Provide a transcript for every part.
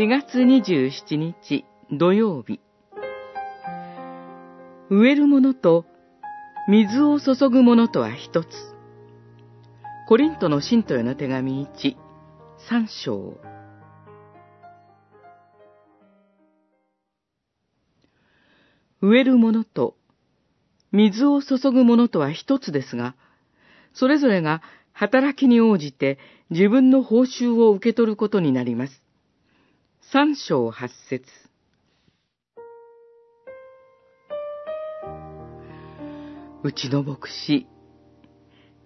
4月27日土曜日植えるものと水を注ぐものとは一つ。コリントの信徒への手紙1、3章。植えるものと水を注ぐものとは一つですが、それぞれが働きに応じて自分の報酬を受け取ることになります。三章八節うちの牧師、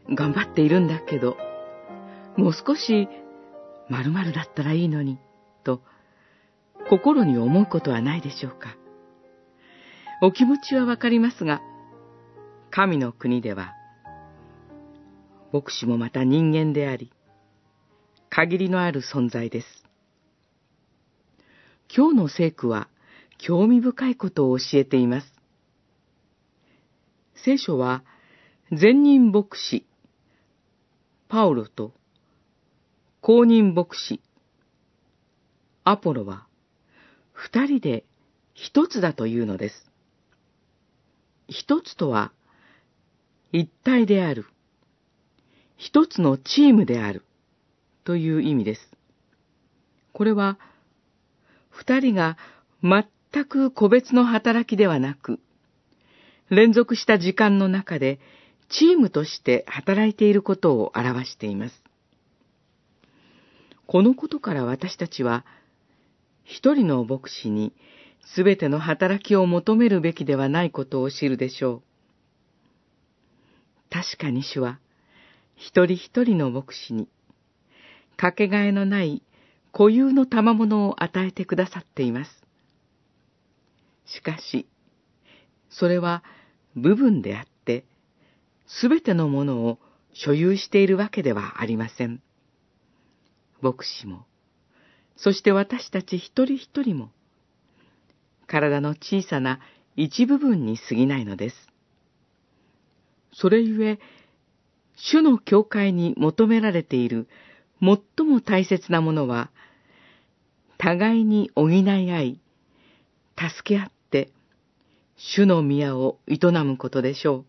頑張っているんだけど、もう少し〇〇だったらいいのに、と、心に思うことはないでしょうか。お気持ちはわかりますが、神の国では、牧師もまた人間であり、限りのある存在です。今日の聖句は興味深いことを教えています。聖書は、前任牧師、パウロと、公認牧師、アポロは、二人で一つだというのです。一つとは、一体である、一つのチームである、という意味です。これは、二人が全く個別の働きではなく、連続した時間の中でチームとして働いていることを表しています。このことから私たちは、一人の牧師にすべての働きを求めるべきではないことを知るでしょう。確かに主は、一人一人の牧師に、かけがえのない固有の賜物を与えてくださっています。しかし、それは部分であって、すべてのものを所有しているわけではありません。牧師も、そして私たち一人一人も、体の小さな一部分に過ぎないのです。それゆえ、主の教会に求められている最も大切なものは、互いに補い合い、助け合って、主の宮を営むことでしょう。